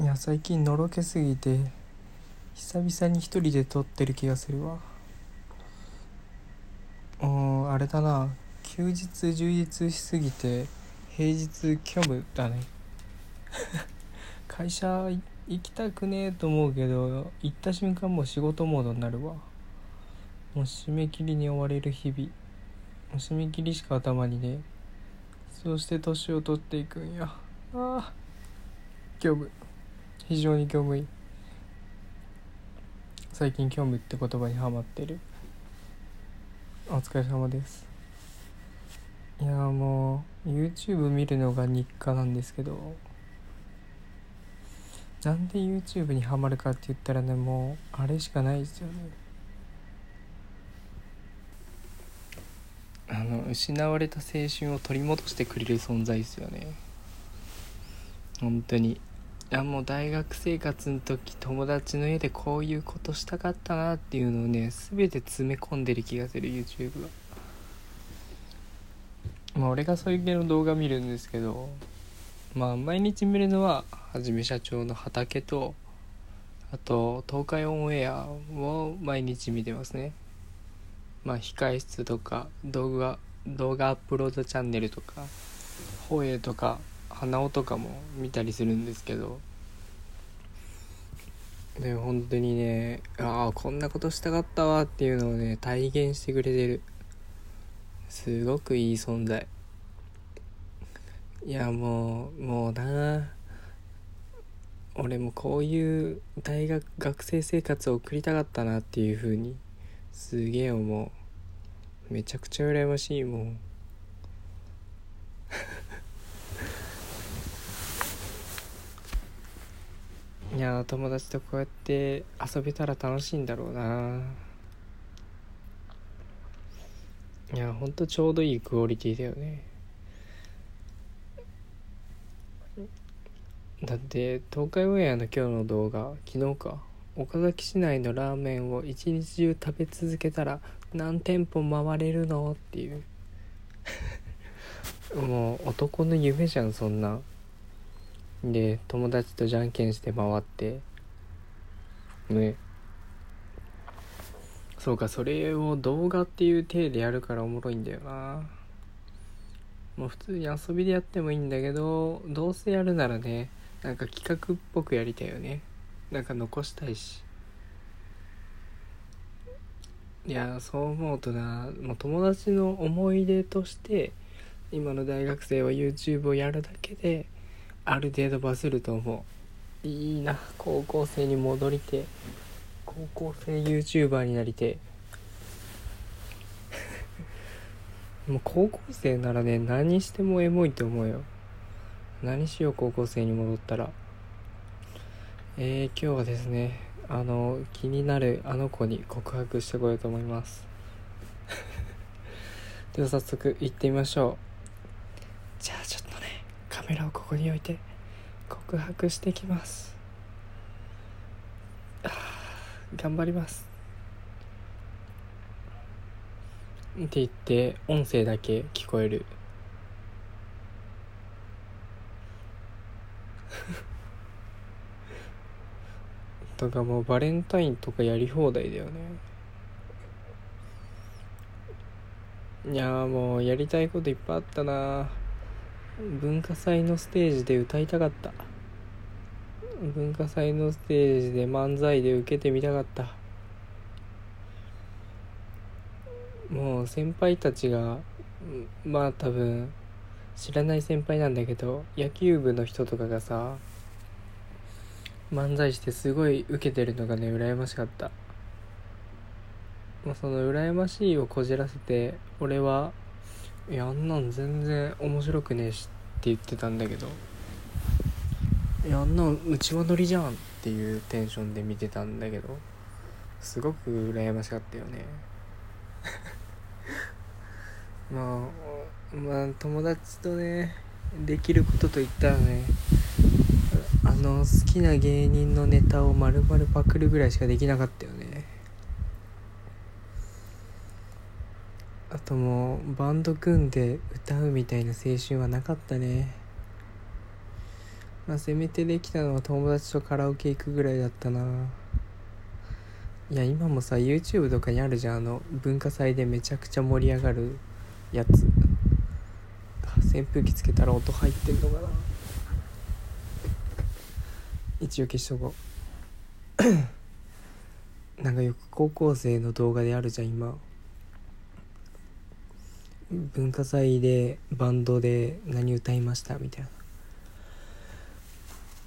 いや最近のろけすぎて久々に一人で撮ってる気がするわ。うんあれだな。休日充実しすぎて平日虚無だね。会社行きたくねえと思うけど行った瞬間もう仕事モードになるわ。もう締め切りに追われる日々。もう締め切りしか頭にねそして年を取っていくんや。ああ虚無。非常に虚無い最近虚無って言葉にハマってる。お疲れ様です。いやもう YouTube 見るのが日課なんですけどなんで YouTube にハマるかって言ったらねもうあれしかないですよね。あの失われた青春を取り戻してくれる存在ですよね。本当に。いやもう大学生活の時友達の家でこういうことしたかったなっていうのをね全て詰め込んでる気がする YouTube は。まあ俺がそういう系の動画見るんですけどまあ毎日見るのははじめ社長の畑とあと東海オンエアを毎日見てますね。まあ控室とか動画動画アップロードチャンネルとかホエとか花尾とかも見たりするんですけど。で本当にねああこんなことしたかったわっていうのをね体現してくれてる。すごくいい存在。いやもうもうな。俺もこういう大学学生生活を送りたかったなっていう風にすげえ思う。めちゃくちゃ羨ましいもんいや友達とこうやって遊べたら楽しいんだろうな。いやほんとちょうどいいクオリティだよね。だって東海オンエアの今日の動画昨日か。岡崎市内のラーメンを一日中食べ続けたら何店舗回れるのっていう。もう男の夢じゃんそんな。で友達とじゃんけんして回ってね。そうかそれを動画っていう体でやるからおもろいんだよな。もう普通に遊びでやってもいいんだけどどうせやるならねなんか企画っぽくやりたいよね。なんか残したいし。いやそう思うとなもう友達の思い出として今の大学生は YouTube をやるだけである程度バズると思う。いいな。高校生に戻りて。高校生 YouTuber になりて。もう高校生ならね何してもエモいと思うよ。何しよう高校生に戻ったら。えー、今日はですねあの気になるあの子に告白してこようと思います。では早速行ってみましょう。じゃあメラをここに置いて告白してきます。頑張ります。って言って音声だけ聞こえる。とかもうバレンタインとかやり放題だよね。いやもうやりたいこといっぱいあったな文化祭のステージで歌いたかった。文化祭のステージで漫才で受けてみたかった。もう先輩たちがまあ多分知らない先輩なんだけど野球部の人とかがさ漫才してすごい受けてるのがね羨ましかった。まあその羨ましいをこじらせて俺はいやあんなん全然面白くねえし言ってたんだけど。いやあんなうちわ乗りじゃんっていうテンションで見てたんだけど。すごく羨ましかったよね。まあまあ友達とねできることといったらねあの好きな芸人のネタを丸々パクるぐらいしかできなかったよね。あともうバンド組んで歌うみたいな青春はなかったね。まあせめてできたのは友達とカラオケ行くぐらいだったな。いや今もさ YouTube とかにあるじゃん。あの文化祭でめちゃくちゃ盛り上がるやつ。扇風機つけたら音入ってんのかな。一応消しとこう。なんかよく高校生の動画であるじゃん今。文化祭でバンドで何歌いましたみたいな。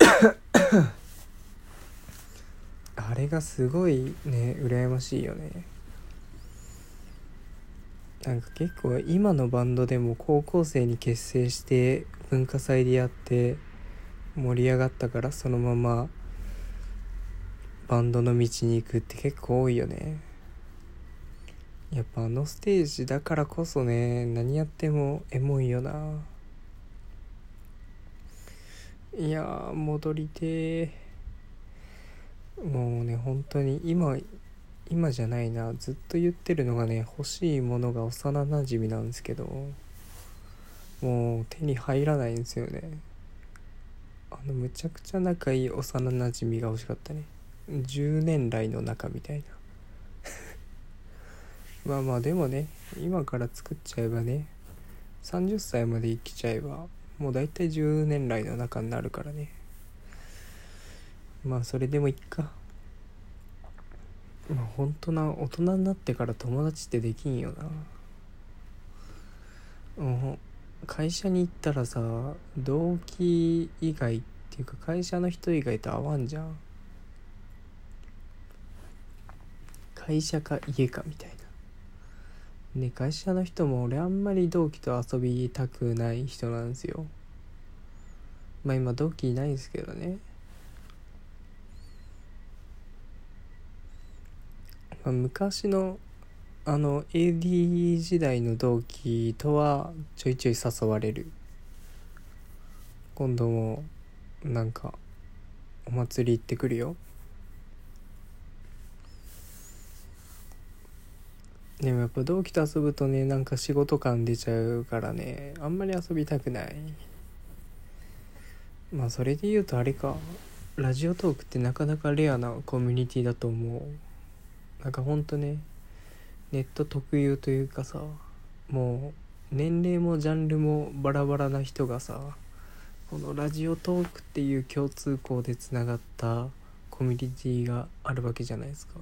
あれがすごいね羨ましいよね。なんか結構今のバンドでも高校生に結成して文化祭でやって盛り上がったからそのままバンドの道に行くって結構多いよね。やっぱあのステージだからこそね何やってもエモいよな。いや戻りてもうね本当に今今じゃないな。ずっと言ってるのがね欲しいものが幼なじみなんですけどもう手に入らないんですよね。あのむちゃくちゃ仲いい幼なじみが欲しかったね。10年来の仲みたいな。まあまあでもね今から作っちゃえばね30歳まで生きちゃえばもう大体10年来の仲になるからね。まあそれでもいっか。まあ本当な大人になってから友達ってできんよな。うん会社に行ったらさ同期以外っていうか会社の人以外と会わんじゃん。会社か家かみたいな。ね会社の人も俺あんまり同期と遊びたくない人なんですよ。まあ今同期いないんですけどね。まあ、昔のあの AD 時代の同期とはちょいちょい誘われる。今度もなんかお祭り行ってくるよ。でもやっぱ同期と遊ぶとねなんか仕事感出ちゃうからねあんまり遊びたくない。まあそれで言うとあれかラジオトークってなかなかレアなコミュニティだと思う。なんかほんとねネット特有というかさもう年齢もジャンルもバラバラな人がさこのラジオトークっていう共通項でつながったコミュニティがあるわけじゃないですか。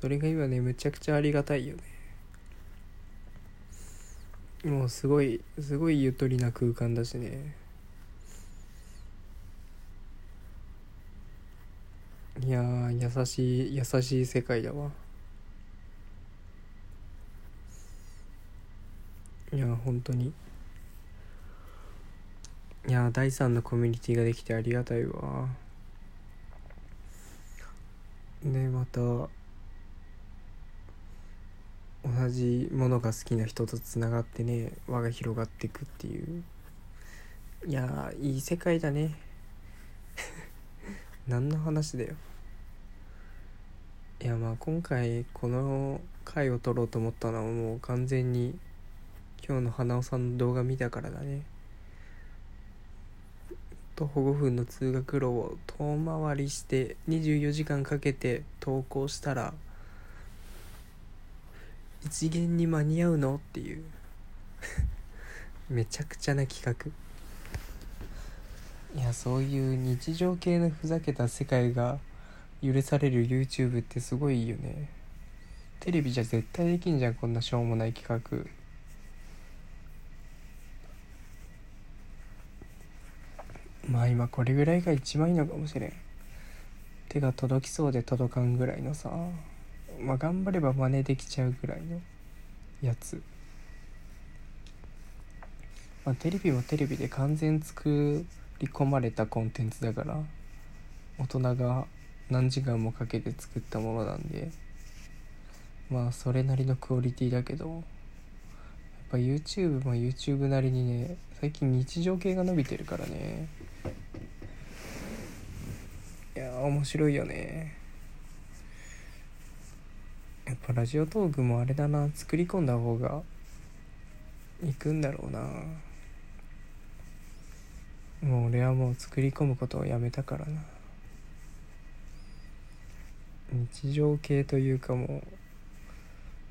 それが今ねむちゃくちゃありがたいよね。もうすごいすごいゆとりな空間だしね。いや優しい優しい世界だわ。いや本当に。いや第3のコミュニティができてありがたいわ。でまた同じものが好きな人とつながってね輪が広がっていくっていう。いやいい世界だね。何の話だよ。いやまあ今回この回を撮ろうと思ったのはもう完全に今日の花尾さんの動画見たからだね。徒歩5分の通学路を遠回りして24時間かけて投稿したら一元に間に合うの？っていう。めちゃくちゃな企画。いやそういう日常系のふざけた世界が許される YouTube ってすごいよね。テレビじゃ絶対できんじゃんこんなしょうもない企画。まあ今これぐらいが一番いいのかもしれん。手が届きそうで届かんぐらいのさ。まあ頑張れば真似できちゃうぐらいのやつ。まあテレビもテレビで完全作り込まれたコンテンツだから大人が何時間もかけて作ったものなんでまあそれなりのクオリティだけどやっぱ YouTube も YouTube なりにね最近日常系が伸びてるからね。いや面白いよね。ぱラジオトークもあれだな作り込んだ方がいくんだろうな。もう俺はもう作り込むことをやめたからな。日常系というかもう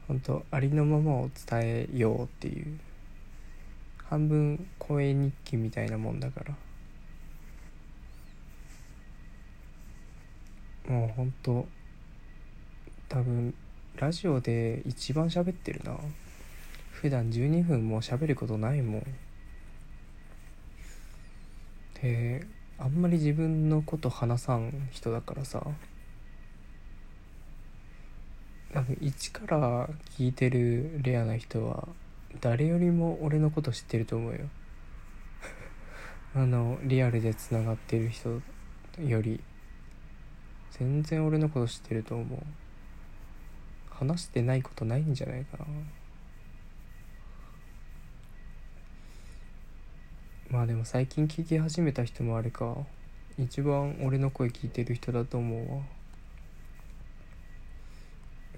本当ありのままを伝えようっていう。半分声日記みたいなもんだから。もうほんと多分ラジオで一番喋ってるな。普段12分も喋ることないもん。であんまり自分のこと話さん人だからさ。多分一から聞いてるレアな人は誰よりも俺のこと知ってると思うよ。あのリアルでつながってる人より全然俺のこと知ってると思う。話してないことないんじゃないかな。まあでも最近聞き始めた人もあれか。一番俺の声聞いてる人だと思うわ。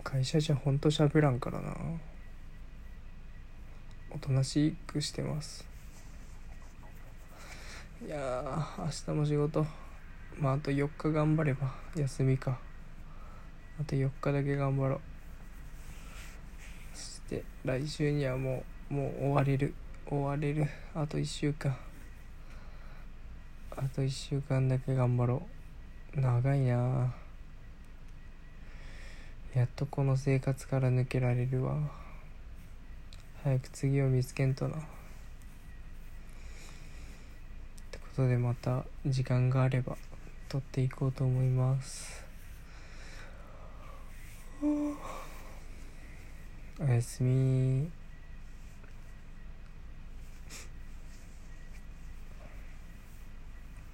会社じゃほんと喋らんからな。おとなしくしてます。いやー明日も仕事。まああと4日頑張れば休みか。あと4日だけ頑張ろう。して来週にはもうもう終われる。終われる。あと1週間。あと1週間だけ頑張ろう。長いな。やっとこの生活から抜けられるわ。早く次を見つけんとな。ってことでまた時間があれば撮っていこうと思います。おやすみ